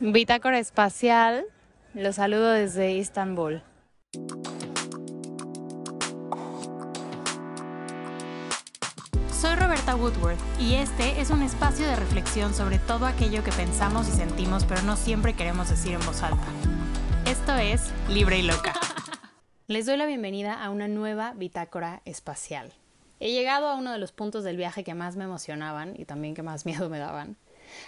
Bitácora Espacial, los saludo desde Istambul. Soy Roberta Woodworth y este es un espacio de reflexión sobre todo aquello que pensamos y sentimos pero no siempre queremos decir en voz alta. Esto es Libre y Loca. Les doy la bienvenida a una nueva bitácora espacial. He llegado a uno de los puntos del viaje que más me emocionaban y también que más miedo me daban.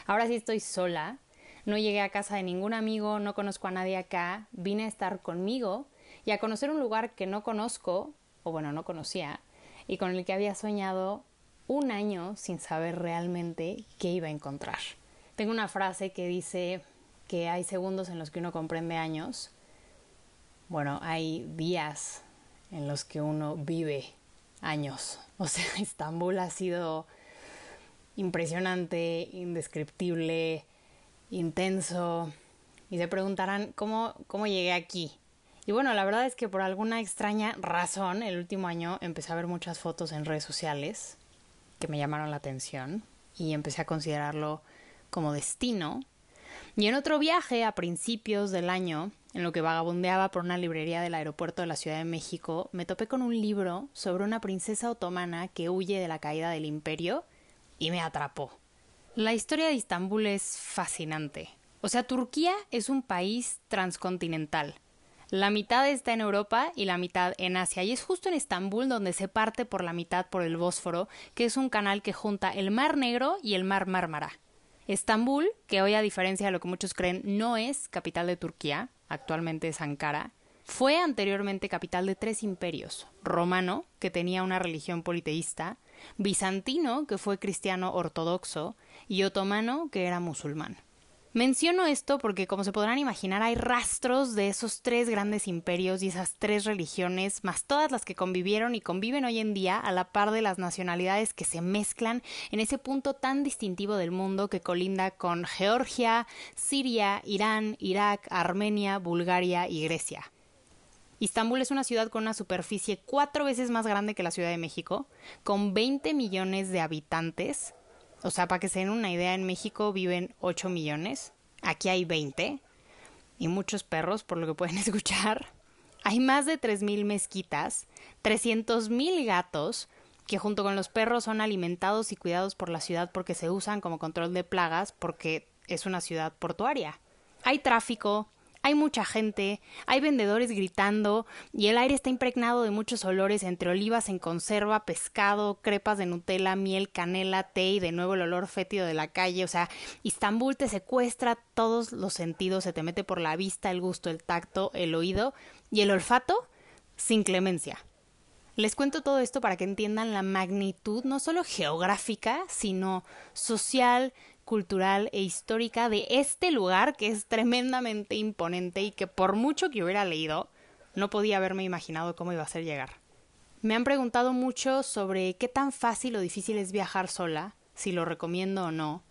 Ahora sí estoy sola, no llegué a casa de ningún amigo, no conozco a nadie acá, vine a estar conmigo y a conocer un lugar que no conozco, o bueno, no conocía, y con el que había soñado un año sin saber realmente qué iba a encontrar. Tengo una frase que dice que hay segundos en los que uno comprende años. Bueno, hay días en los que uno vive años. O sea, Estambul ha sido impresionante, indescriptible, intenso. Y se preguntarán cómo, cómo llegué aquí. Y bueno, la verdad es que por alguna extraña razón, el último año empecé a ver muchas fotos en redes sociales que me llamaron la atención y empecé a considerarlo como destino. Y en otro viaje a principios del año, en lo que vagabundeaba por una librería del aeropuerto de la Ciudad de México, me topé con un libro sobre una princesa otomana que huye de la caída del imperio y me atrapó. La historia de Istambul es fascinante. O sea, Turquía es un país transcontinental. La mitad está en Europa y la mitad en Asia. Y es justo en Estambul donde se parte por la mitad por el Bósforo, que es un canal que junta el Mar Negro y el Mar Mármara. Estambul, que hoy a diferencia de lo que muchos creen no es capital de Turquía, actualmente es Ankara, fue anteriormente capital de tres imperios, romano, que tenía una religión politeísta, bizantino, que fue cristiano ortodoxo, y otomano, que era musulmán. Menciono esto porque, como se podrán imaginar, hay rastros de esos tres grandes imperios y esas tres religiones, más todas las que convivieron y conviven hoy en día a la par de las nacionalidades que se mezclan en ese punto tan distintivo del mundo que colinda con Georgia, Siria, Irán, Irak, Armenia, Bulgaria y Grecia. Istambul es una ciudad con una superficie cuatro veces más grande que la Ciudad de México, con 20 millones de habitantes, o sea, para que se den una idea, en México viven 8 millones, aquí hay 20 y muchos perros, por lo que pueden escuchar. Hay más de 3.000 mezquitas, 300.000 gatos, que junto con los perros son alimentados y cuidados por la ciudad porque se usan como control de plagas porque es una ciudad portuaria. Hay tráfico, hay mucha gente, hay vendedores gritando y el aire está impregnado de muchos olores entre olivas en conserva, pescado, crepas de Nutella, miel, canela, té y de nuevo el olor fétido de la calle. O sea, Istambul te secuestra todos los sentidos, se te mete por la vista, el gusto, el tacto, el oído y el olfato sin clemencia. Les cuento todo esto para que entiendan la magnitud no solo geográfica, sino social, cultural e histórica de este lugar que es tremendamente imponente y que por mucho que hubiera leído, no podía haberme imaginado cómo iba a ser llegar. Me han preguntado mucho sobre qué tan fácil o difícil es viajar sola, si lo recomiendo o no,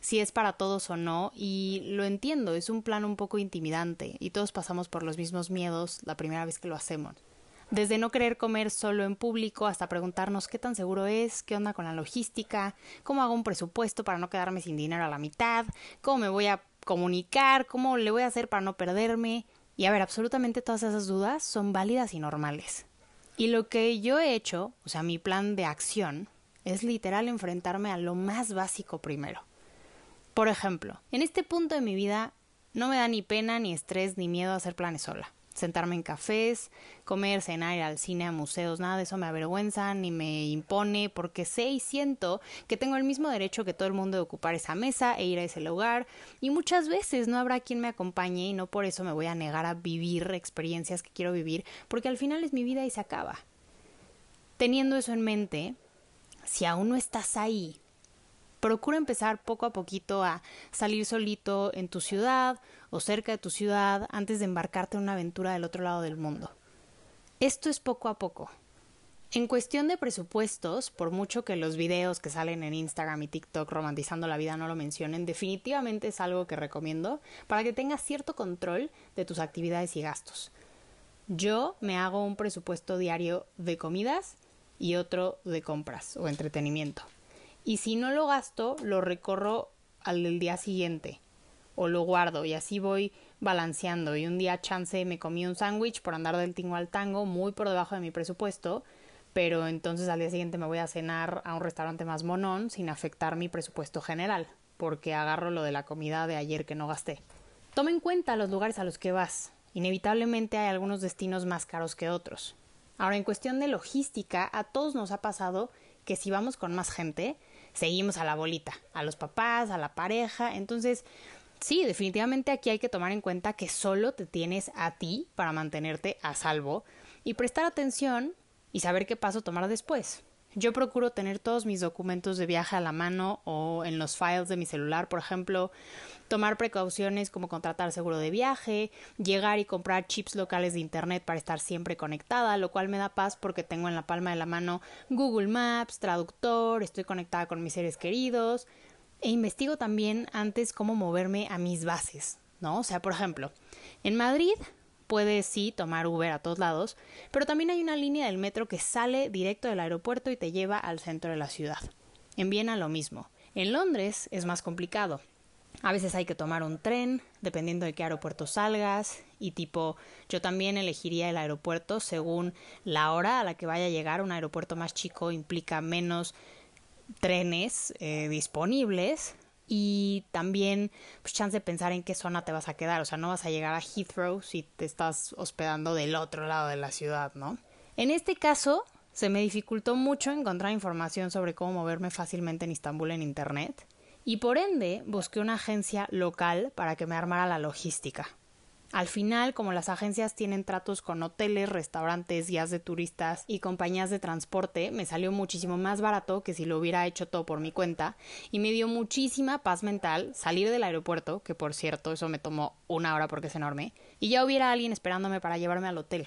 si es para todos o no, y lo entiendo, es un plan un poco intimidante, y todos pasamos por los mismos miedos la primera vez que lo hacemos desde no querer comer solo en público hasta preguntarnos qué tan seguro es, qué onda con la logística, cómo hago un presupuesto para no quedarme sin dinero a la mitad, cómo me voy a comunicar, cómo le voy a hacer para no perderme. Y a ver, absolutamente todas esas dudas son válidas y normales. Y lo que yo he hecho, o sea, mi plan de acción, es literal enfrentarme a lo más básico primero. Por ejemplo, en este punto de mi vida no me da ni pena, ni estrés, ni miedo hacer planes sola sentarme en cafés, comer, cenar, ir al cine, a museos, nada de eso me avergüenza ni me impone, porque sé y siento que tengo el mismo derecho que todo el mundo de ocupar esa mesa e ir a ese lugar, y muchas veces no habrá quien me acompañe y no por eso me voy a negar a vivir experiencias que quiero vivir, porque al final es mi vida y se acaba. Teniendo eso en mente, si aún no estás ahí, procura empezar poco a poquito a salir solito en tu ciudad o cerca de tu ciudad antes de embarcarte en una aventura del otro lado del mundo. Esto es poco a poco. En cuestión de presupuestos, por mucho que los videos que salen en Instagram y TikTok romantizando la vida no lo mencionen, definitivamente es algo que recomiendo para que tengas cierto control de tus actividades y gastos. Yo me hago un presupuesto diario de comidas y otro de compras o entretenimiento. Y si no lo gasto, lo recorro al del día siguiente o lo guardo y así voy balanceando y un día chance me comí un sándwich por andar del tingo al tango muy por debajo de mi presupuesto, pero entonces al día siguiente me voy a cenar a un restaurante más monón sin afectar mi presupuesto general, porque agarro lo de la comida de ayer que no gasté. Toma en cuenta los lugares a los que vas. Inevitablemente hay algunos destinos más caros que otros. Ahora, en cuestión de logística, a todos nos ha pasado que si vamos con más gente, seguimos a la bolita, a los papás, a la pareja. Entonces, sí, definitivamente aquí hay que tomar en cuenta que solo te tienes a ti para mantenerte a salvo y prestar atención y saber qué paso tomar después. Yo procuro tener todos mis documentos de viaje a la mano o en los files de mi celular, por ejemplo, tomar precauciones como contratar seguro de viaje, llegar y comprar chips locales de internet para estar siempre conectada, lo cual me da paz porque tengo en la palma de la mano Google Maps, traductor, estoy conectada con mis seres queridos e investigo también antes cómo moverme a mis bases, ¿no? O sea, por ejemplo, en Madrid puedes sí tomar Uber a todos lados, pero también hay una línea del metro que sale directo del aeropuerto y te lleva al centro de la ciudad. En Viena lo mismo. En Londres es más complicado. A veces hay que tomar un tren, dependiendo de qué aeropuerto salgas, y tipo, yo también elegiría el aeropuerto según la hora a la que vaya a llegar. Un aeropuerto más chico implica menos trenes eh, disponibles, y también pues chance de pensar en qué zona te vas a quedar, o sea, no vas a llegar a Heathrow si te estás hospedando del otro lado de la ciudad, ¿no? En este caso, se me dificultó mucho encontrar información sobre cómo moverme fácilmente en Istambul en Internet y por ende busqué una agencia local para que me armara la logística. Al final, como las agencias tienen tratos con hoteles, restaurantes, guías de turistas y compañías de transporte, me salió muchísimo más barato que si lo hubiera hecho todo por mi cuenta y me dio muchísima paz mental salir del aeropuerto, que por cierto eso me tomó una hora porque es enorme, y ya hubiera alguien esperándome para llevarme al hotel.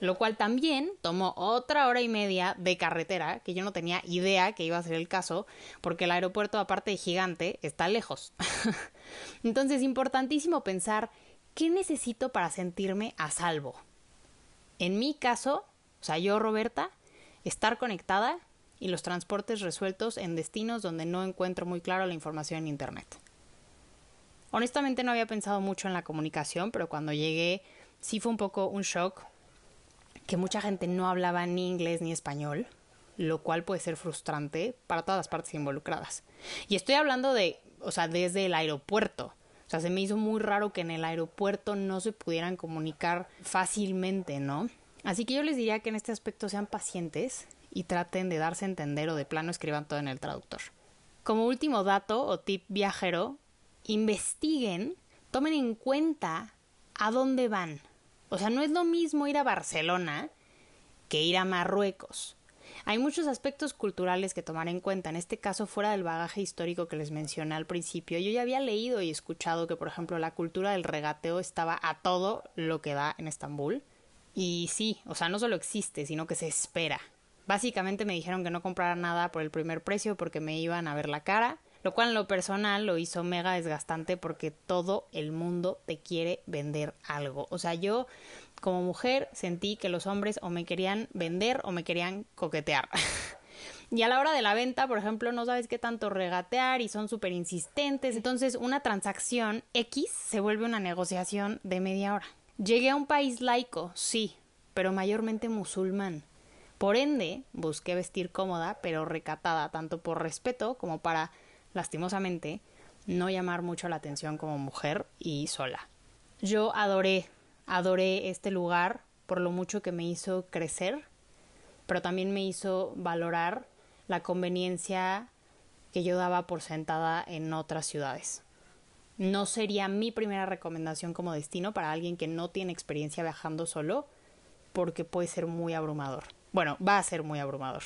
Lo cual también tomó otra hora y media de carretera, que yo no tenía idea que iba a ser el caso, porque el aeropuerto, aparte de gigante, está lejos. Entonces, importantísimo pensar ¿qué necesito para sentirme a salvo? En mi caso, o sea, yo, Roberta, estar conectada y los transportes resueltos en destinos donde no encuentro muy claro la información en Internet. Honestamente no había pensado mucho en la comunicación, pero cuando llegué sí fue un poco un shock que mucha gente no hablaba ni inglés ni español, lo cual puede ser frustrante para todas las partes involucradas. Y estoy hablando de, o sea, desde el aeropuerto. O sea, se me hizo muy raro que en el aeropuerto no se pudieran comunicar fácilmente, ¿no? Así que yo les diría que en este aspecto sean pacientes y traten de darse a entender o de plano escriban todo en el traductor. Como último dato o tip viajero, investiguen, tomen en cuenta a dónde van. O sea, no es lo mismo ir a Barcelona que ir a Marruecos. Hay muchos aspectos culturales que tomar en cuenta, en este caso fuera del bagaje histórico que les mencioné al principio. Yo ya había leído y escuchado que, por ejemplo, la cultura del regateo estaba a todo lo que da en Estambul. Y sí, o sea, no solo existe, sino que se espera. Básicamente me dijeron que no comprara nada por el primer precio porque me iban a ver la cara, lo cual en lo personal lo hizo mega desgastante porque todo el mundo te quiere vender algo. O sea, yo como mujer sentí que los hombres o me querían vender o me querían coquetear. y a la hora de la venta, por ejemplo, no sabes qué tanto regatear y son súper insistentes. Entonces, una transacción X se vuelve una negociación de media hora. Llegué a un país laico, sí, pero mayormente musulmán. Por ende, busqué vestir cómoda, pero recatada, tanto por respeto como para, lastimosamente, no llamar mucho la atención como mujer y sola. Yo adoré adoré este lugar por lo mucho que me hizo crecer, pero también me hizo valorar la conveniencia que yo daba por sentada en otras ciudades. No sería mi primera recomendación como destino para alguien que no tiene experiencia viajando solo, porque puede ser muy abrumador. Bueno, va a ser muy abrumador.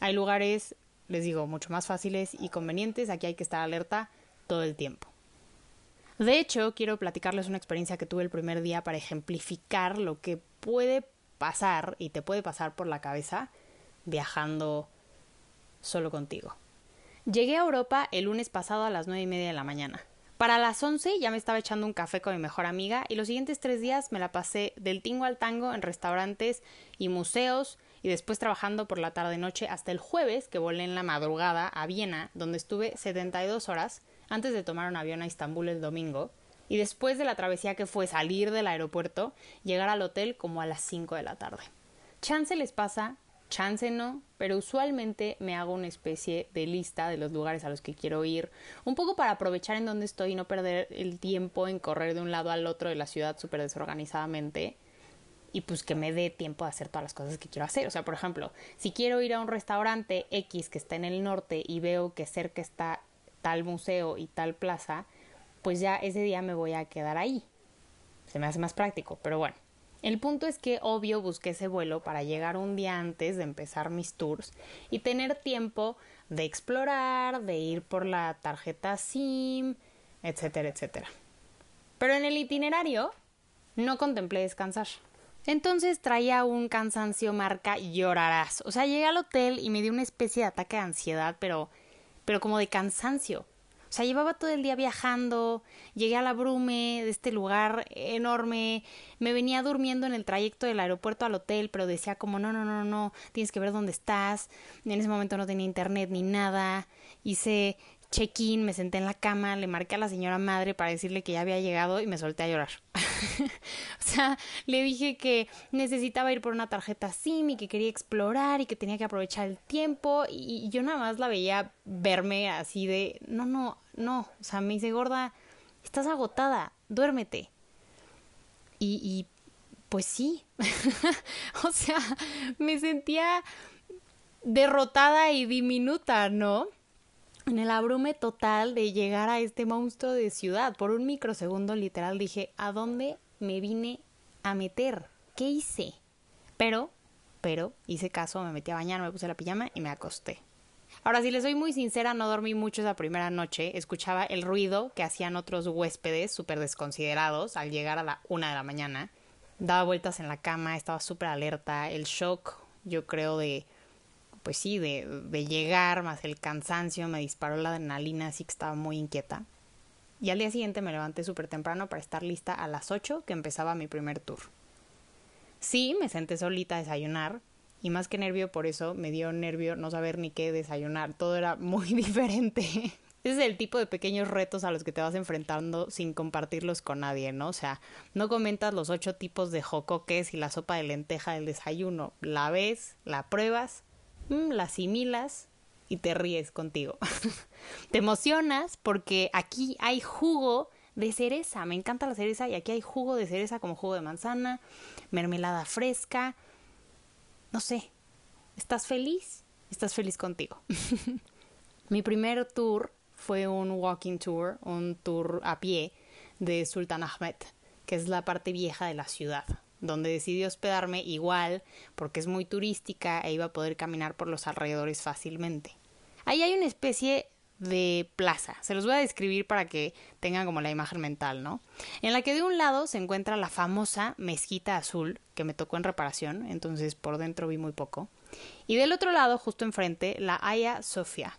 Hay lugares, les digo, mucho más fáciles y convenientes, aquí hay que estar alerta todo el tiempo. De hecho, quiero platicarles una experiencia que tuve el primer día para ejemplificar lo que puede pasar y te puede pasar por la cabeza viajando solo contigo. Llegué a Europa el lunes pasado a las nueve y media de la mañana. Para las once ya me estaba echando un café con mi mejor amiga y los siguientes tres días me la pasé del tingo al tango en restaurantes y museos y después trabajando por la tarde noche hasta el jueves que volé en la madrugada a Viena donde estuve 72 horas antes de tomar un avión a Estambul el domingo y después de la travesía que fue salir del aeropuerto, llegar al hotel como a las 5 de la tarde. Chance les pasa, chance no, pero usualmente me hago una especie de lista de los lugares a los que quiero ir, un poco para aprovechar en dónde estoy y no perder el tiempo en correr de un lado al otro de la ciudad súper desorganizadamente y pues que me dé tiempo de hacer todas las cosas que quiero hacer. O sea, por ejemplo, si quiero ir a un restaurante X que está en el norte y veo que cerca está tal museo y tal plaza, pues ya ese día me voy a quedar ahí. Se me hace más práctico, pero bueno. El punto es que obvio busqué ese vuelo para llegar un día antes de empezar mis tours y tener tiempo de explorar, de ir por la tarjeta SIM, etcétera, etcétera. Pero en el itinerario no contemplé descansar. Entonces traía un cansancio marca llorarás. O sea, llegué al hotel y me dio una especie de ataque de ansiedad, pero, pero como de cansancio. O sea, llevaba todo el día viajando, llegué a la brume de este lugar enorme, me venía durmiendo en el trayecto del aeropuerto al hotel, pero decía como no, no, no, no, tienes que ver dónde estás. En ese momento no tenía internet ni nada. Hice check-in, me senté en la cama, le marqué a la señora madre para decirle que ya había llegado y me solté a llorar. o sea, le dije que necesitaba ir por una tarjeta SIM y que quería explorar y que tenía que aprovechar el tiempo y, yo nada más la veía verme así de, no, no, no, o sea, me dice, gorda, estás agotada, duérmete. Y, y pues sí, o sea, me sentía derrotada y diminuta, ¿no? En el abrume total de llegar a este monstruo de ciudad. Por un microsegundo literal dije, ¿a dónde me vine a meter? ¿Qué hice? Pero, pero, hice caso, me metí a bañar, me puse la pijama y me acosté. Ahora, si les soy muy sincera, no dormí mucho esa primera noche. Escuchaba el ruido que hacían otros huéspedes súper desconsiderados al llegar a la una de la mañana. Daba vueltas en la cama, estaba súper alerta. El shock, yo creo, de pues sí, de, de llegar, más el cansancio, me disparó la adrenalina, así que estaba muy inquieta. Y al día siguiente me levanté súper temprano para estar lista a las 8 que empezaba mi primer tour. Sí, me senté solita a desayunar, y más que nervio por eso me dio nervio no saber ni qué desayunar, todo era muy diferente. Ese es el tipo de pequeños retos a los que te vas enfrentando sin compartirlos con nadie, ¿no? O sea, no comentas los ocho tipos de jocoques y la sopa de lenteja del desayuno. La ves, la pruebas la asimilas y te ríes contigo. te emocionas porque aquí hay jugo de cereza. Me encanta la cereza y aquí hay jugo de cereza como jugo de manzana, mermelada fresca. No sé, ¿estás feliz? Estás feliz contigo. Mi primer tour fue un walking tour, un tour a pie de Sultan Ahmed, que es la parte vieja de la ciudad donde decidí hospedarme igual porque es muy turística e iba a poder caminar por los alrededores fácilmente. Ahí hay una especie de plaza. Se los voy a describir para que tengan como la imagen mental, ¿no? En la que de un lado se encuentra la famosa mezquita azul que me tocó en reparación, entonces por dentro vi muy poco. Y del otro lado, justo enfrente, la Aya Sofia.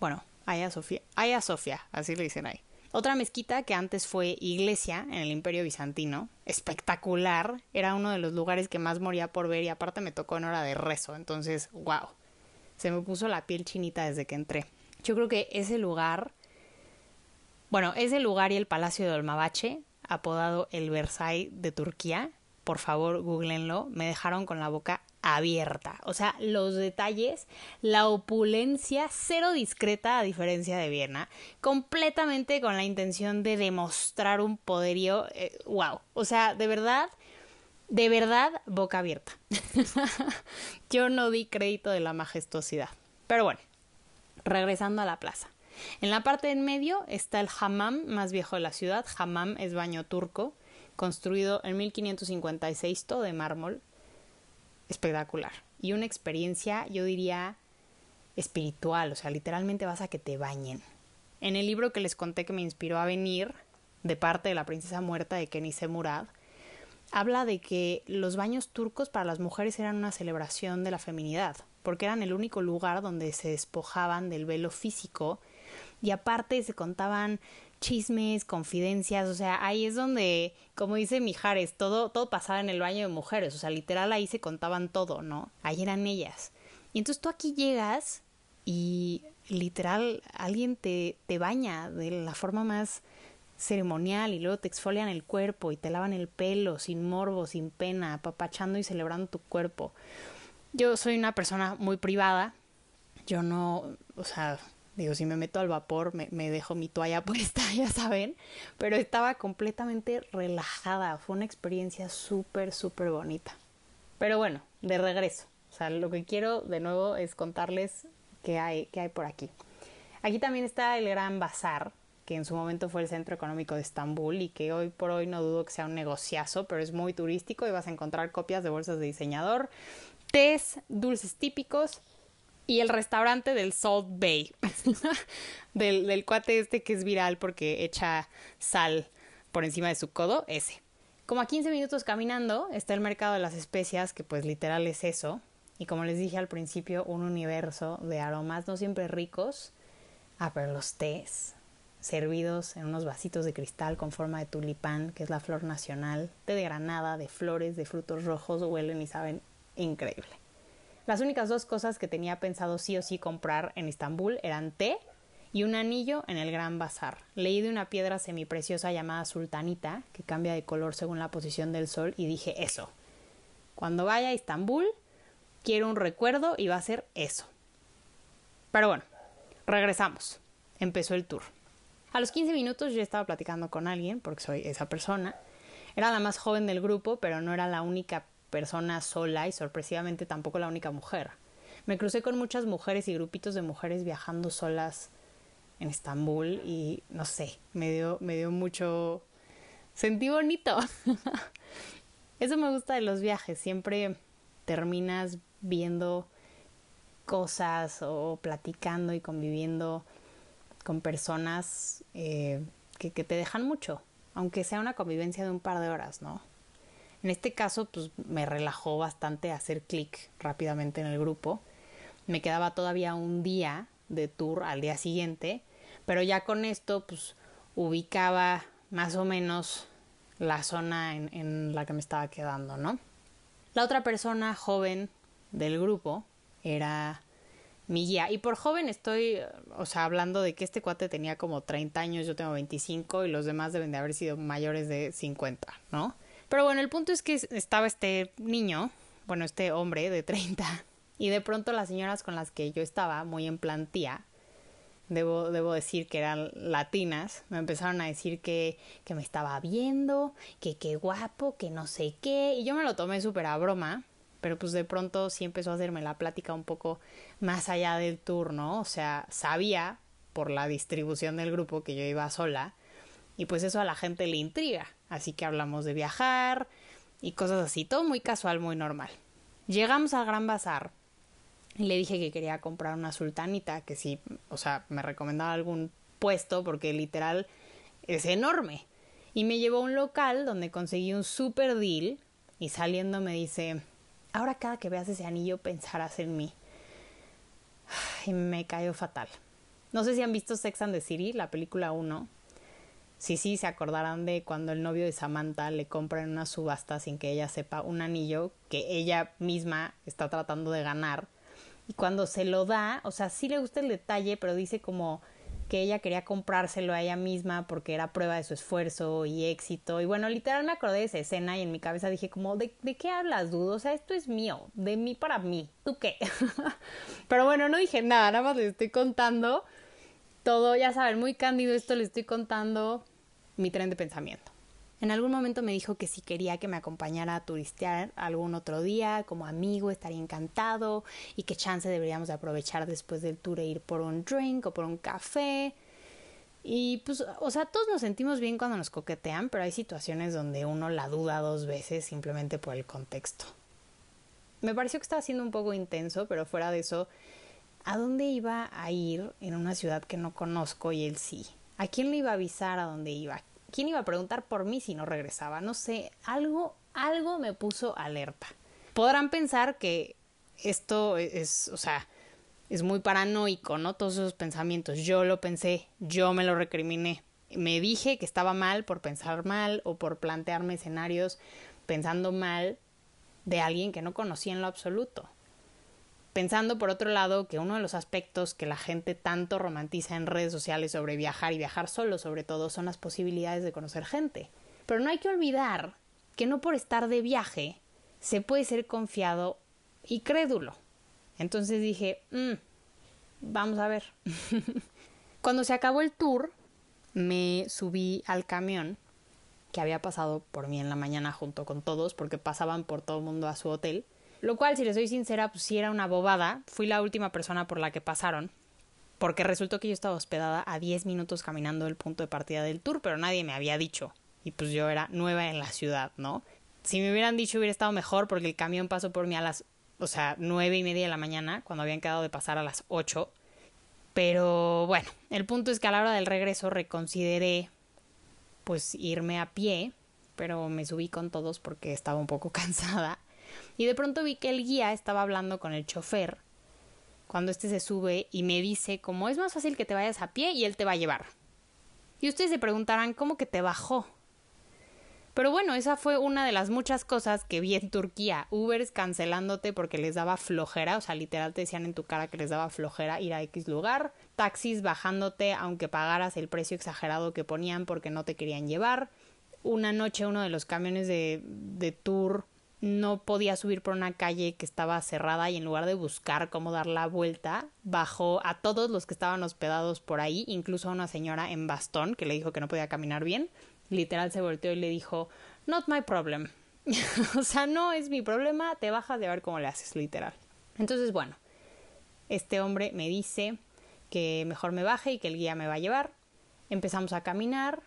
Bueno, Aya Sofia, Aya Sofia, así le dicen ahí. Otra mezquita que antes fue iglesia en el Imperio Bizantino, espectacular, era uno de los lugares que más moría por ver y aparte me tocó en hora de rezo, entonces, wow, se me puso la piel chinita desde que entré. Yo creo que ese lugar, bueno, ese lugar y el Palacio de Olmabache, apodado el Versailles de Turquía, por favor, googleenlo, me dejaron con la boca abierta. O sea, los detalles, la opulencia, cero discreta a diferencia de Viena, completamente con la intención de demostrar un poderío, wow. Eh, o sea, de verdad, de verdad, boca abierta. Yo no di crédito de la majestuosidad. Pero bueno, regresando a la plaza. En la parte en medio está el hammam más viejo de la ciudad. Hammam es baño turco, construido en 1556, todo de mármol, espectacular. Y una experiencia, yo diría, espiritual, o sea, literalmente vas a que te bañen. En el libro que les conté que me inspiró a venir, de parte de la princesa muerta de Kenise Murad, habla de que los baños turcos para las mujeres eran una celebración de la feminidad, porque eran el único lugar donde se despojaban del velo físico y aparte se contaban chismes, confidencias, o sea, ahí es donde, como dice Mijares, todo, todo pasaba en el baño de mujeres, o sea, literal ahí se contaban todo, ¿no? Ahí eran ellas. Y entonces tú aquí llegas y literal alguien te, te baña de la forma más ceremonial y luego te exfolian el cuerpo y te lavan el pelo sin morbo, sin pena, apapachando y celebrando tu cuerpo. Yo soy una persona muy privada, yo no, o sea, digo, si me meto al vapor me, me dejo mi toalla puesta, ya saben, pero estaba completamente relajada, fue una experiencia súper, súper bonita. Pero bueno, de regreso, o sea, lo que quiero de nuevo es contarles qué hay, qué hay por aquí. Aquí también está el Gran Bazar, que en su momento fue el centro económico de Estambul y que hoy por hoy no dudo que sea un negociazo, pero es muy turístico y vas a encontrar copias de bolsas de diseñador, tés, dulces típicos y el restaurante del Salt Bay, del, del cuate este que es viral porque echa sal por encima de su codo, ese. Como a 15 minutos caminando está el mercado de las especias, que pues literal es eso, y como les dije al principio, un universo de aromas no siempre ricos, ah, pero los tés, servidos en unos vasitos de cristal con forma de tulipán, que es la flor nacional, té de granada, de flores, de frutos rojos, huelen y saben increíble. Las únicas dos cosas que tenía pensado sí o sí comprar en Estambul eran té y un anillo en el Gran Bazar. Leí de una piedra semipreciosa llamada sultanita, que cambia de color según la posición del sol, y dije eso. Cuando vaya a Estambul, quiero un recuerdo y va a ser eso. Pero bueno, regresamos. Empezó el tour. A los 15 minutos yo estaba platicando con alguien, porque soy esa persona. Era la más joven del grupo, pero no era la única persona sola y sorpresivamente tampoco la única mujer. Me crucé con muchas mujeres y grupitos de mujeres viajando solas en Estambul y no sé, me dio, me dio mucho... Sentí bonito. Eso me gusta de los viajes, siempre terminas viendo cosas o platicando y conviviendo con personas eh, que, que, te dejan mucho, aunque sea una convivencia de un par de horas, ¿no? En este caso, pues me relajó bastante hacer clic rápidamente en el grupo. Me quedaba todavía un día de tour al día siguiente, pero ya con esto, pues ubicaba más o menos la zona en, la que me estaba quedando, ¿no? La otra persona joven del grupo era mi guía. Y por joven estoy, o sea, hablando de que este cuate tenía como 30 años, yo tengo 25 y los demás deben de haber sido mayores de 50, ¿no? Pero bueno, el punto es que estaba este niño, bueno, este hombre de 30, y de pronto las señoras con las que yo estaba, muy en plantía, debo, debo decir que eran latinas, me empezaron a decir que, que me estaba viendo, que qué guapo, que no sé qué, y yo me lo tomé súper a broma, pero pues de pronto sí empezó a hacerme la plática un poco más allá del turno, o sea, sabía por la distribución del grupo que yo iba sola, y pues eso a la gente le intriga, así que hablamos de viajar y cosas así, todo muy casual, muy normal. Llegamos al Gran Bazar y le dije que quería comprar una sultanita, que sí, o sea, me recomendaba algún puesto porque literal es enorme. Y me llevó a un local donde conseguí un super deal y saliendo me dice, ahora cada que veas ese anillo pensarás en mí. Y me cayó fatal. No sé si han visto Sex and the City, la película 1. Sí, sí, se acordarán de cuando el novio de Samantha le compra en una subasta sin que ella sepa un anillo que ella misma está tratando de ganar. Y cuando se lo da, o sea, sí le gusta el detalle, pero dice como que ella quería comprárselo a ella misma porque era prueba de su esfuerzo y éxito. Y bueno, literal me acordé de esa escena y en mi cabeza dije como, ¿de, qué hablas, dudo? O sea, esto es mío, de mí para mí. ¿Tú qué? Pero bueno, no dije nada, nada más le estoy contando todo, ya saben, muy cándido esto, le estoy contando mi tren de pensamiento. En algún momento me dijo que si quería que me acompañara a turistear algún otro día, como amigo, estaría encantado y qué chance deberíamos de aprovechar después del tour e ir por un drink o por un café. Y pues, o sea, todos nos sentimos bien cuando nos coquetean, pero hay situaciones donde uno la duda dos veces simplemente por el contexto. Me pareció que estaba siendo un poco intenso, pero fuera de eso, ¿a dónde iba a ir en una ciudad que no conozco y él sí? ¿A quién le iba a avisar a dónde iba? ¿Quién iba a preguntar por mí si no regresaba? No sé, algo, algo me puso alerta. Podrán pensar que esto es, o sea, es muy paranoico, ¿no? Todos esos pensamientos. Yo lo pensé, yo me lo recriminé. Me dije que estaba mal por pensar mal o por plantearme escenarios pensando mal de alguien que no conocía en lo absoluto. Pensando por otro lado que uno de los aspectos que la gente tanto romantiza en redes sociales sobre viajar y viajar solo sobre todo son las posibilidades de conocer gente. Pero no hay que olvidar que no por estar de viaje se puede ser confiado y crédulo. Entonces dije, mm, vamos a ver. Cuando se acabó el tour, me subí al camión que había pasado por mí en la mañana junto con todos, porque pasaban por todo el mundo a su hotel. Lo cual, si les soy sincera, pues sí era una bobada. Fui la última persona por la que pasaron. Porque resultó que yo estaba hospedada a 10 minutos caminando del punto de partida del tour, pero nadie me había dicho. Y pues yo era nueva en la ciudad, ¿no? Si me hubieran dicho hubiera estado mejor porque el camión pasó por mí a las, o sea, nueve y media de la mañana, cuando habían quedado de pasar a las 8. Pero bueno, el punto es que a la hora del regreso reconsideré pues irme a pie, pero me subí con todos porque estaba un poco cansada y de pronto vi que el guía estaba hablando con el chofer cuando éste se sube y me dice como es más fácil que te vayas a pie y él te va a llevar. Y ustedes se preguntarán cómo que te bajó. Pero bueno, esa fue una de las muchas cosas que vi en Turquía. Ubers cancelándote porque les daba flojera, o sea, literal te decían en tu cara que les daba flojera ir a X lugar. Taxis bajándote aunque pagaras el precio exagerado que ponían porque no te querían llevar. Una noche uno de los camiones de, de tour no podía subir por una calle que estaba cerrada y en lugar de buscar cómo dar la vuelta, bajó a todos los que estaban hospedados por ahí, incluso a una señora en bastón que le dijo que no podía caminar bien. Literal se volteó y le dijo, Not my problem. o sea, no es mi problema, te bajas de ver cómo le haces, literal. Entonces, bueno, este hombre me dice que mejor me baje y que el guía me va a llevar. Empezamos a caminar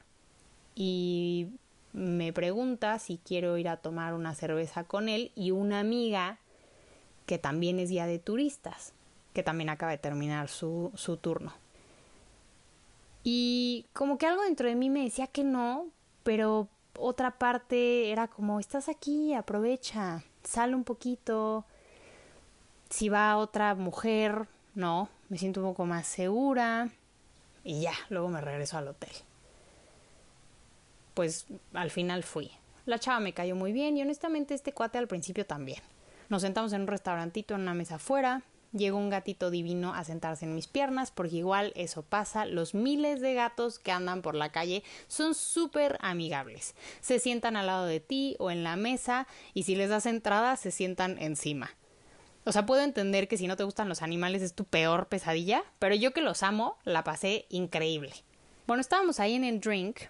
y me pregunta si quiero ir a tomar una cerveza con él y una amiga que también es guía de turistas, que también acaba de terminar su, su turno. Y como que algo dentro de mí me decía que no, pero otra parte era como, estás aquí, aprovecha, sale un poquito. Si va otra mujer, no, me siento un poco más segura. Y ya, luego me regreso al hotel pues al final fui. La chava me cayó muy bien y honestamente este cuate al principio también. Nos sentamos en un restaurantito en una mesa afuera, llegó un gatito divino a sentarse en mis piernas, porque igual eso pasa, los miles de gatos que andan por la calle son súper amigables. Se sientan al lado de ti o en la mesa y si les das entrada se sientan encima. O sea, puedo entender que si no te gustan los animales es tu peor pesadilla, pero yo que los amo, la pasé increíble. Bueno, estábamos ahí en el drink,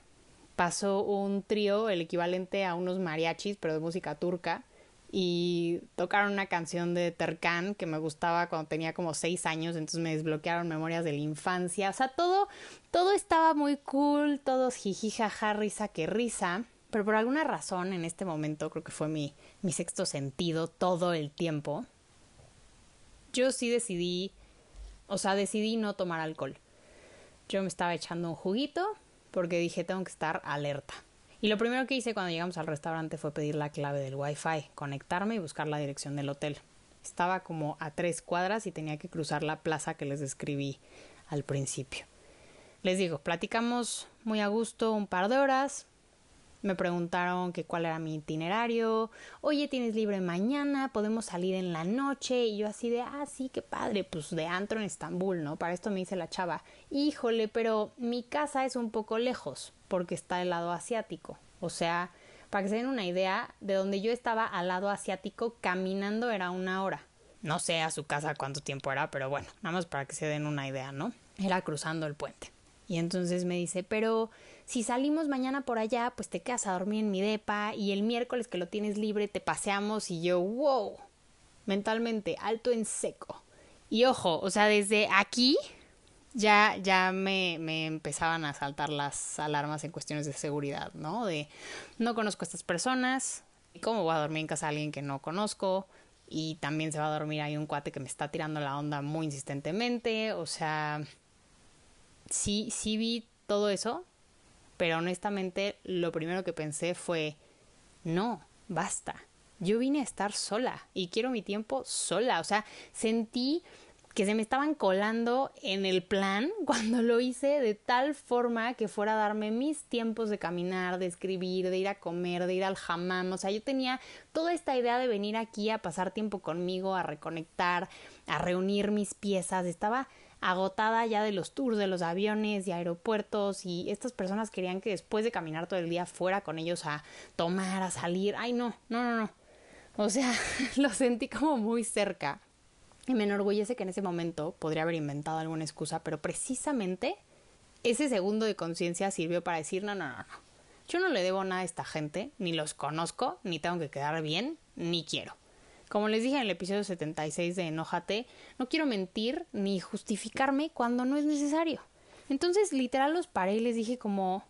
pasó un trío, el equivalente a unos mariachis, pero de música turca, y tocaron una canción de Terkan que me gustaba cuando tenía como seis años, entonces me desbloquearon memorias de la infancia. O sea, todo, todo estaba muy cool, todos jiji, jaja, risa que risa. Pero por alguna razón en este momento, creo que fue mi, mi sexto sentido todo el tiempo, yo sí decidí, o sea, decidí no tomar alcohol. Yo me estaba echando un juguito, porque dije tengo que estar alerta. Y lo primero que hice cuando llegamos al restaurante fue pedir la clave del Wi-Fi, conectarme y buscar la dirección del hotel. Estaba como a tres cuadras y tenía que cruzar la plaza que les describí al principio. Les digo, platicamos muy a gusto un par de horas, me preguntaron que cuál era mi itinerario. Oye, ¿tienes libre mañana? ¿Podemos salir en la noche? Y yo así de, ah, sí, qué padre, pues de antro en Estambul, ¿no? Para esto me dice la chava, híjole, pero mi casa es un poco lejos porque está del lado asiático. O sea, para que se den una idea, de donde yo estaba al lado asiático caminando era una hora. No sé a su casa cuánto tiempo era, pero bueno, nada más para que se den una idea, ¿no? Era cruzando el puente. Y entonces me dice, pero si salimos mañana por allá, pues te quedas a dormir en mi depa y el miércoles que lo tienes libre te paseamos y yo, wow, mentalmente, alto en seco. Y ojo, o sea, desde aquí ya, ya me, me empezaban a saltar las alarmas en cuestiones de seguridad, ¿no? De no conozco a estas personas, ¿cómo voy a dormir en casa de alguien que no conozco? Y también se va a dormir ahí un cuate que me está tirando la onda muy insistentemente, o sea, sí, sí vi todo eso, pero honestamente lo primero que pensé fue, no, basta. Yo vine a estar sola y quiero mi tiempo sola. O sea, sentí que se me estaban colando en el plan cuando lo hice de tal forma que fuera a darme mis tiempos de caminar, de escribir, de ir a comer, de ir al hammam. O sea, yo tenía toda esta idea de venir aquí a pasar tiempo conmigo, a reconectar, a reunir mis piezas, estaba agotada ya de los tours de los aviones y aeropuertos y estas personas querían que después de caminar todo el día fuera con ellos a tomar, a salir. Ay, no, no, no, no. O sea, lo sentí como muy cerca. Y me enorgullece que en ese momento podría haber inventado alguna excusa, pero precisamente ese segundo de conciencia sirvió para decir, no, no, no, no. Yo no le debo nada a esta gente, ni los conozco, ni tengo que quedar bien, ni quiero. Como les dije en el episodio 76 de Enójate, no quiero mentir ni justificarme cuando no es necesario. Entonces, literal, los paré y les dije como,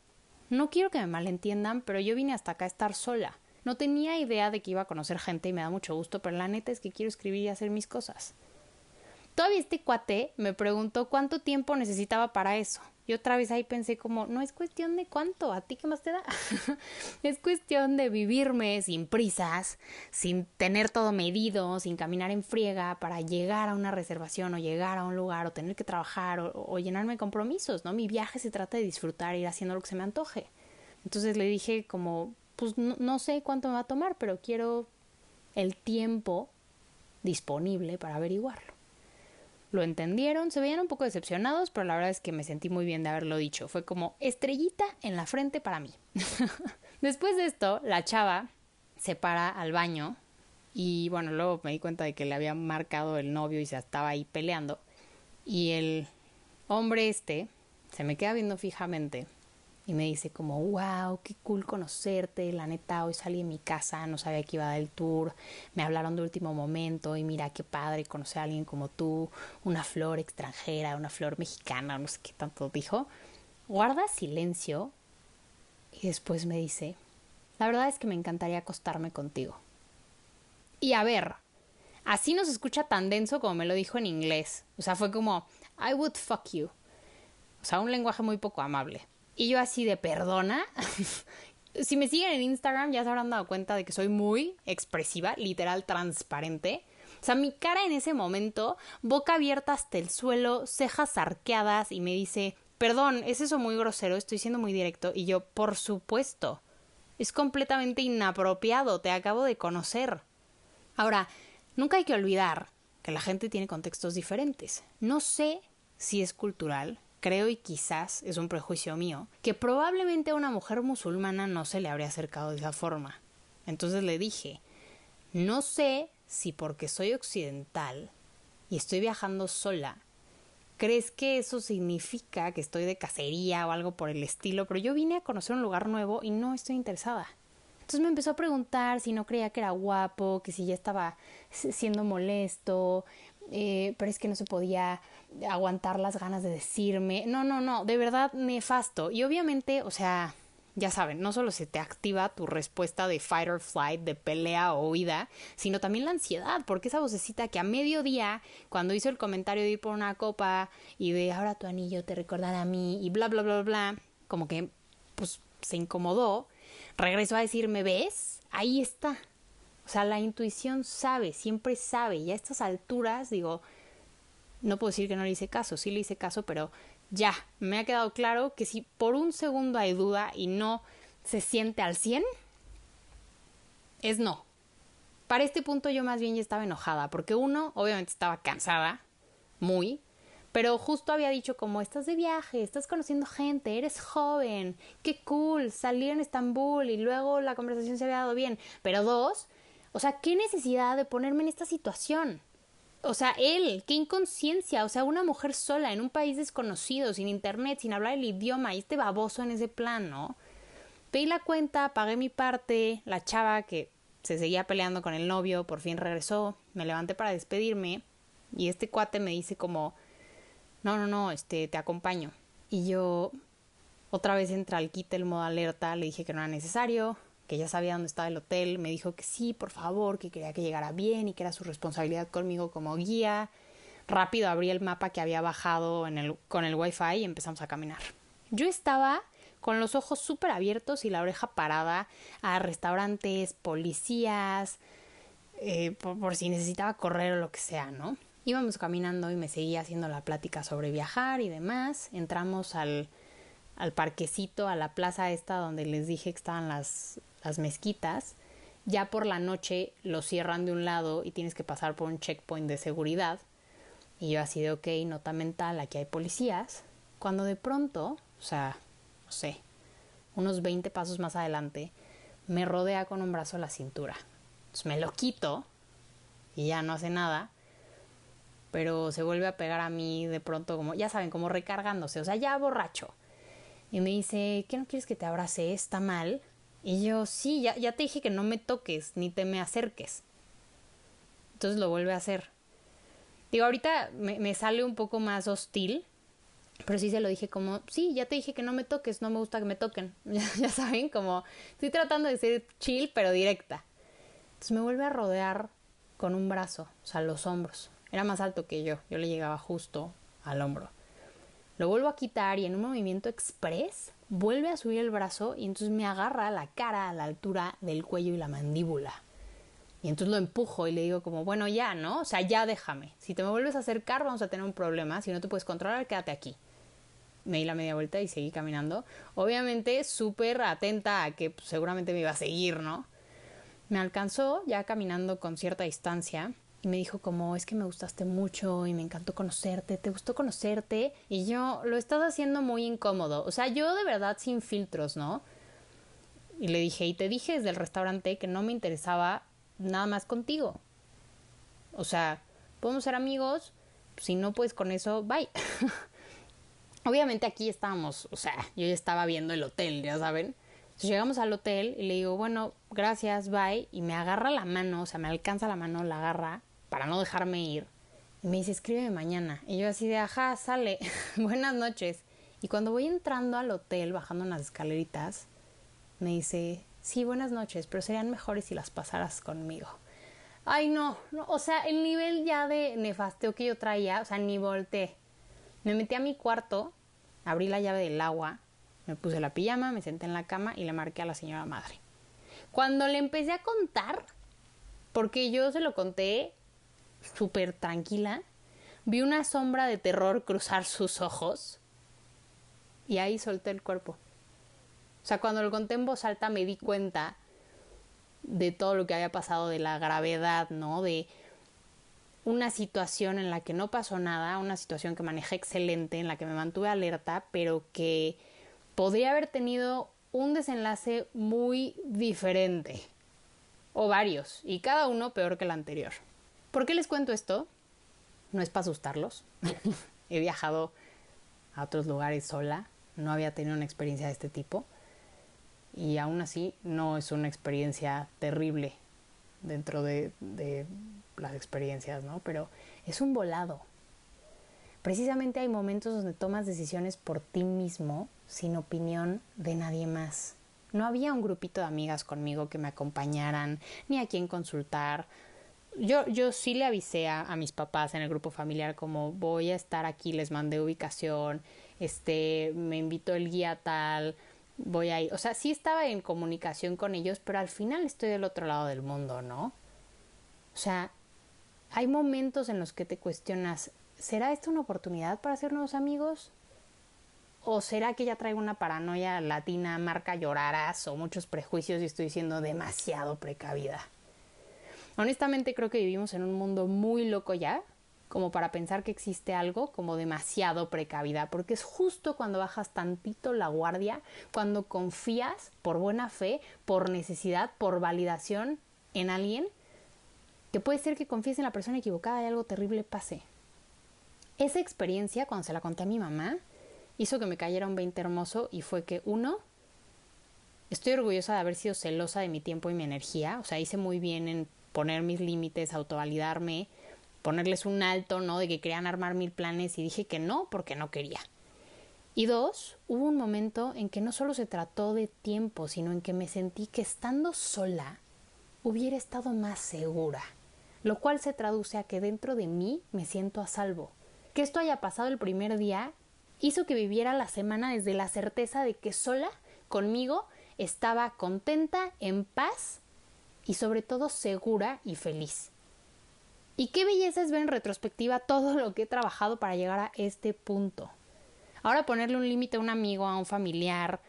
no quiero que me malentiendan, pero yo vine hasta acá a estar sola. No tenía idea de que iba a conocer gente y me da mucho gusto, pero la neta es que quiero escribir y hacer mis cosas. Todavía este cuate me preguntó cuánto tiempo necesitaba para eso. Y otra vez ahí pensé como, no es cuestión de cuánto, ¿a ti qué más te da? es cuestión de vivirme sin prisas, sin tener todo medido, sin caminar en friega para llegar a una reservación o llegar a un lugar o tener que trabajar o, llenarme compromisos, ¿no? Mi viaje se trata de disfrutar, ir haciendo lo que se me antoje. Entonces le dije como, pues no sé cuánto me va a tomar, pero quiero el tiempo disponible para averiguarlo lo entendieron, se veían un poco decepcionados, pero la verdad es que me sentí muy bien de haberlo dicho. Fue como estrellita en la frente para mí. Después de esto, la chava se para al baño y bueno, luego me di cuenta de que le había marcado el novio y se estaba ahí peleando. Y el hombre este se me queda viendo fijamente y me dice como, wow, qué cool conocerte, la neta, hoy salí de mi casa, no sabía que iba a dar el tour, me hablaron de último momento y mira qué padre conocer a alguien como tú, una flor extranjera, una flor mexicana, no sé qué tanto dijo. Guarda silencio y después me dice, la verdad es que me encantaría acostarme contigo. Y a ver, así no se escucha tan denso como me lo dijo en inglés. O sea, fue como, I would fuck you. O sea, un lenguaje muy poco amable. Y yo así de perdona. si me siguen en Instagram ya se habrán dado cuenta de que soy muy expresiva, literal transparente. O sea, mi cara en ese momento, boca abierta hasta el suelo, cejas arqueadas y me dice, perdón, es eso muy grosero, estoy siendo muy directo. Y yo, por supuesto, es completamente inapropiado, te acabo de conocer. Ahora, nunca hay que olvidar que la gente tiene contextos diferentes. No sé si es cultural, creo y quizás es un prejuicio mío, que probablemente a una mujer musulmana no se le habría acercado de esa forma. Entonces le dije, no sé si porque soy occidental y estoy viajando sola, crees que eso significa que estoy de cacería o algo por el estilo, pero yo vine a conocer un lugar nuevo y no estoy interesada. Entonces me empezó a preguntar si no creía que era guapo, que si ya estaba siendo molesto, eh, pero es que no se podía aguantar las ganas de decirme, no, no, no, de verdad nefasto. Y obviamente, o sea, ya saben, no solo se te activa tu respuesta de fight or flight, de pelea o huida, sino también la ansiedad, porque esa vocecita que a mediodía, cuando hizo el comentario de ir por una copa y de ahora tu anillo te recordará a mí y bla, bla, bla, bla, como que pues se incomodó, regresó a decirme, ¿ves? Ahí está. O sea, la intuición sabe, siempre sabe, y a estas alturas digo, no puedo decir que no le hice caso, sí le hice caso, pero ya, me ha quedado claro que si por un segundo hay duda y no se siente al 100, es no. Para este punto yo más bien ya estaba enojada, porque uno, obviamente estaba cansada, muy, pero justo había dicho como estás de viaje, estás conociendo gente, eres joven, qué cool, salir en Estambul y luego la conversación se había dado bien. Pero dos, o sea, qué necesidad de ponerme en esta situación o sea, él, qué inconsciencia, o sea, una mujer sola en un país desconocido, sin internet, sin hablar el idioma, y este baboso en ese plan, ¿no? Pedí la cuenta, pagué mi parte, la chava que se seguía peleando con el novio, por fin regresó, me levanté para despedirme, y este cuate me dice como, no, no, no, este, te acompaño. Y yo, otra vez entra al kit el modo alerta, le dije que no era necesario, que ya sabía dónde estaba el hotel, me dijo que sí, por favor, que quería que llegara bien y que era su responsabilidad conmigo como guía. Rápido abrí el mapa que había bajado en el, con el wifi y empezamos a caminar. Yo estaba con los ojos súper abiertos y la oreja parada a restaurantes, policías, eh, por, por si necesitaba correr o lo que sea, ¿no? Íbamos caminando y me seguía haciendo la plática sobre viajar y demás. Entramos al, al parquecito, a la plaza esta donde les dije que estaban las, las mezquitas, ya por la noche lo cierran de un lado y tienes que pasar por un checkpoint de seguridad, Y yo así de, ok, nota mental, aquí hay policías. Cuando de pronto, o sea, no sé, unos 20 pasos más adelante, me rodea con un brazo la cintura. Entonces me lo quito y ya no hace nada, pero se vuelve a pegar a mí de pronto como, ya saben, como recargándose, o sea, ya borracho. Y me dice, ¿qué no quieres que te abrace? ¿Está mal? Y yo, sí, ya, ya te dije que no me toques ni te me acerques. Entonces lo vuelve a hacer. Digo, ahorita me, me sale un poco más hostil, pero sí se lo dije como, sí, ya te dije que no me toques, no me gusta que me toquen. ya saben, como estoy tratando de ser chill, pero directa. Entonces me vuelve a rodear con un brazo, o sea, los hombros. Era más alto que yo, yo le llegaba justo al hombro. Lo vuelvo a quitar y en un movimiento express vuelve a subir el brazo y entonces me agarra la cara a la altura del cuello y la mandíbula. Y entonces lo empujo y le digo como, bueno, ya, ¿no? O sea, ya déjame. Si te me vuelves a acercar vamos a tener un problema. Si no te puedes controlar, quédate aquí. Me di la media vuelta y seguí caminando. Obviamente súper atenta a que pues, seguramente me iba a seguir, ¿no? Me alcanzó ya caminando con cierta distancia y me dijo como es que me gustaste mucho y me encantó conocerte, te gustó conocerte y yo lo estás haciendo muy incómodo, o sea, yo de verdad sin filtros, ¿no? Y le dije, y te dije desde el restaurante que no me interesaba nada más contigo. O sea, podemos ser amigos, si no puedes con eso, bye. Obviamente aquí estábamos, o sea, yo ya estaba viendo el hotel, ya saben. Llegamos al hotel y le digo, bueno, gracias, bye. Y me agarra la mano, o sea, me alcanza la mano, la agarra para no dejarme ir. Y me dice, escríbeme mañana. Y yo así de, ajá, sale, buenas noches. Y cuando voy entrando al hotel, bajando unas escaleritas, me dice, sí, buenas noches, pero serían mejores si las pasaras conmigo. Ay, no, no, o sea, el nivel ya de nefasteo que yo traía, o sea, ni volteé. Me metí a mi cuarto, abrí la llave del agua, me puse la pijama, me senté en la cama y le marqué a la señora madre. Cuando le empecé a contar, porque yo se lo conté súper tranquila, vi una sombra de terror cruzar sus ojos y ahí solté el cuerpo. O sea, cuando lo conté en voz alta me di cuenta de todo lo que había pasado, de la gravedad, ¿no? De una situación en la que no pasó nada, una situación que manejé excelente, en la que me mantuve alerta, pero que podría haber tenido un desenlace muy diferente, o varios, y cada uno peor que el anterior. ¿Por qué les cuento esto? No es para asustarlos. He viajado a otros lugares sola, no había tenido una experiencia de este tipo, y aún así no es una experiencia terrible dentro de, de las experiencias, ¿no? Pero es un volado. Precisamente hay momentos donde tomas decisiones por ti mismo sin opinión de nadie más. No había un grupito de amigas conmigo que me acompañaran, ni a quien consultar. Yo, yo sí le avisé a, a, mis papás en el grupo familiar como voy a estar aquí, les mandé ubicación, este, me invitó el guía tal, voy a ir. O sea, sí estaba en comunicación con ellos, pero al final estoy del otro lado del mundo, ¿no? O sea, hay momentos en los que te cuestionas, ¿será esta una oportunidad para hacer nuevos amigos? ¿O será que ya traigo una paranoia latina, marca llorarás o muchos prejuicios y estoy siendo demasiado precavida? Honestamente creo que vivimos en un mundo muy loco ya, como para pensar que existe algo como demasiado precavida, porque es justo cuando bajas tantito la guardia, cuando confías por buena fe, por necesidad, por validación en alguien, que puede ser que confíes en la persona equivocada y algo terrible pase. Esa experiencia, cuando se la conté a mi mamá, hizo que me cayera un 20 hermoso y fue que uno, estoy orgullosa de haber sido celosa de mi tiempo y mi energía, o sea, hice muy bien en poner mis límites, autovalidarme, ponerles un alto, ¿no? De que querían armar mil planes y dije que no porque no quería. Y dos, hubo un momento en que no solo se trató de tiempo, sino en que me sentí que estando sola hubiera estado más segura, lo cual se traduce a que dentro de mí me siento a salvo. Que esto haya pasado el primer día hizo que viviera la semana desde la certeza de que sola, conmigo, estaba contenta, en paz y sobre todo segura y feliz. Y qué belleza es ver en retrospectiva todo lo que he trabajado para llegar a este punto. Ahora ponerle un límite a un amigo, a un familiar,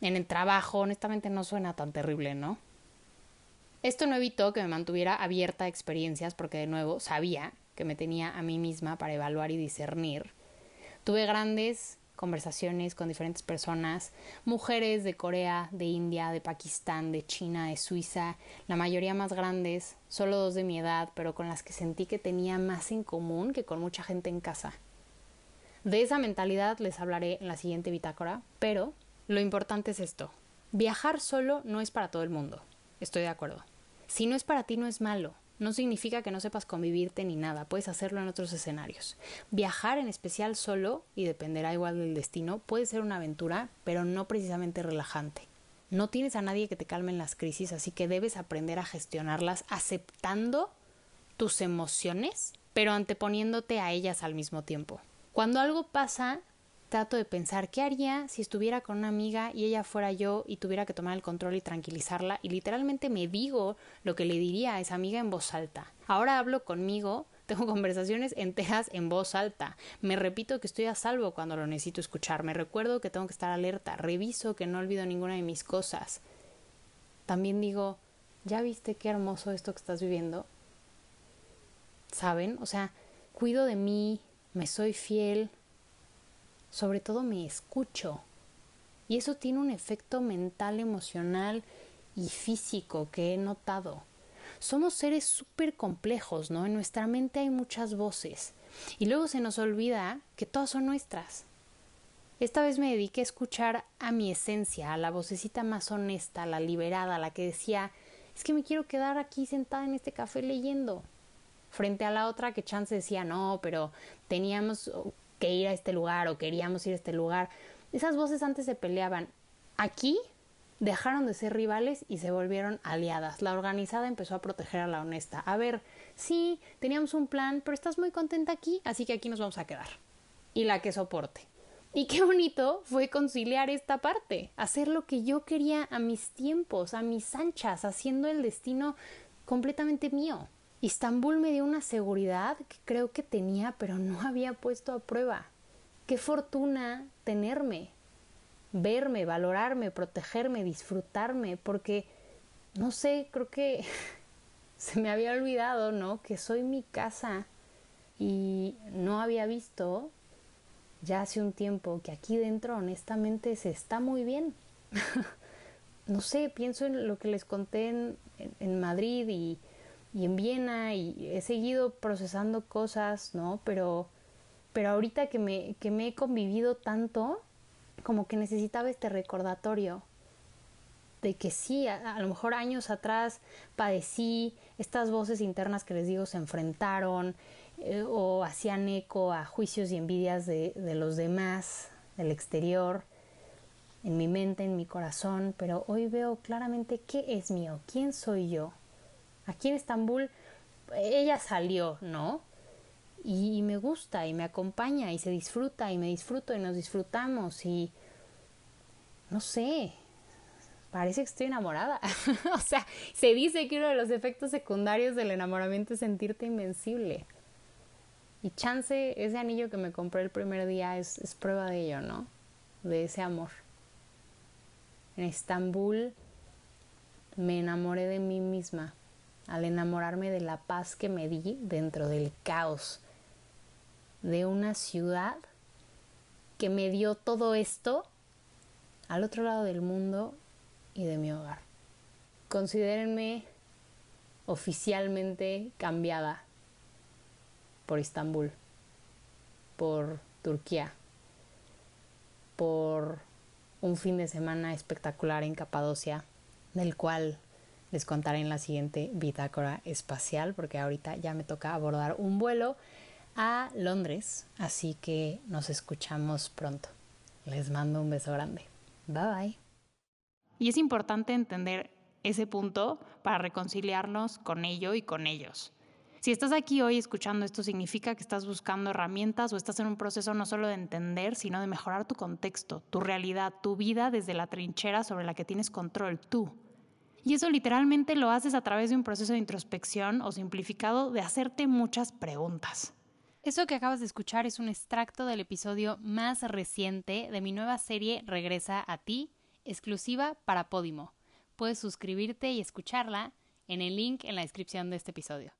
en el trabajo, honestamente no suena tan terrible, ¿no? Esto no evitó que me mantuviera abierta a experiencias porque de nuevo sabía que me tenía a mí misma para evaluar y discernir. Tuve grandes conversaciones con diferentes personas, mujeres de Corea, de India, de Pakistán, de China, de Suiza, la mayoría más grandes, solo dos de mi edad, pero con las que sentí que tenía más en común que con mucha gente en casa. De esa mentalidad les hablaré en la siguiente bitácora, pero lo importante es esto. Viajar solo no es para todo el mundo. Estoy de acuerdo. Si no es para ti, no es malo. No significa que no sepas convivirte ni nada, puedes hacerlo en otros escenarios. Viajar en especial solo, y dependerá igual del destino, puede ser una aventura, pero no precisamente relajante. No tienes a nadie que te calme en las crisis, así que debes aprender a gestionarlas aceptando tus emociones, pero anteponiéndote a ellas al mismo tiempo. Cuando algo pasa, trato de pensar qué haría si estuviera con una amiga y ella fuera yo y tuviera que tomar el control y tranquilizarla y literalmente me digo lo que le diría a esa amiga en voz alta. Ahora hablo conmigo, tengo conversaciones enteras en voz alta. Me repito que estoy a salvo cuando lo necesito escuchar. Me recuerdo que tengo que estar alerta. Reviso que no olvido ninguna de mis cosas. También digo, ¿ya viste qué hermoso esto que estás viviendo? ¿Saben? O sea, cuido de mí, me soy fiel, sobre todo me escucho. Y eso tiene un efecto mental, emocional y físico que he notado. Somos seres súper complejos, ¿no? En nuestra mente hay muchas voces. Y luego se nos olvida que todas son nuestras. Esta vez me dediqué a escuchar a mi esencia, a la vocecita más honesta, la liberada, la que decía es que me quiero quedar aquí sentada en este café leyendo. Frente a la otra que Chance decía no, pero teníamos que ir a este lugar o queríamos ir a este lugar. Esas voces antes se peleaban. Aquí dejaron de ser rivales y se volvieron aliadas. La organizada empezó a proteger a la honesta. A ver, sí, teníamos un plan, pero estás muy contenta aquí, así que aquí nos vamos a quedar. Y la que soporte. Y qué bonito fue conciliar esta parte, hacer lo que yo quería a mis tiempos, a mis anchas, haciendo el destino completamente mío. Istambul me dio una seguridad que creo que tenía, pero no había puesto a prueba. Qué fortuna tenerme, verme, valorarme, protegerme, disfrutarme, porque, no sé, creo que se me había olvidado, ¿no? Que soy mi casa y no había visto ya hace un tiempo que aquí dentro honestamente se está muy bien. no sé, pienso en lo que les conté en, en Madrid y y en Viena y he seguido procesando cosas, ¿no? Pero, pero ahorita que me, que me he convivido tanto, como que necesitaba este recordatorio de que sí, a, lo mejor años atrás padecí estas voces internas que les digo se enfrentaron eh, o hacían eco a juicios y envidias de, de los demás, del exterior, en mi mente, en mi corazón, pero hoy veo claramente qué es mío, quién soy yo, Aquí en Estambul ella salió, ¿no? Y, me gusta y me acompaña y se disfruta y me disfruto y nos disfrutamos y no sé, parece que estoy enamorada. o sea, se dice que uno de los efectos secundarios del enamoramiento es sentirte invencible. Y chance, ese anillo que me compré el primer día es, es prueba de ello, ¿no? De ese amor. En Estambul me enamoré de mí misma al enamorarme de la paz que me di dentro del caos de una ciudad que me dio todo esto al otro lado del mundo y de mi hogar. Considérenme oficialmente cambiada por Estambul, por Turquía, por un fin de semana espectacular en Capadocia, del cual les contaré en la siguiente bitácora espacial porque ahorita ya me toca abordar un vuelo a Londres, así que nos escuchamos pronto. Les mando un beso grande. Bye bye. Y es importante entender ese punto para reconciliarnos con ello y con ellos. Si estás aquí hoy escuchando esto, significa que estás buscando herramientas o estás en un proceso no solo de entender, sino de mejorar tu contexto, tu realidad, tu vida desde la trinchera sobre la que tienes control tú. Y eso literalmente lo haces a través de un proceso de introspección o simplificado de hacerte muchas preguntas. Eso que acabas de escuchar es un extracto del episodio más reciente de mi nueva serie Regresa a ti, exclusiva para Podimo. Puedes suscribirte y escucharla en el link en la descripción de este episodio.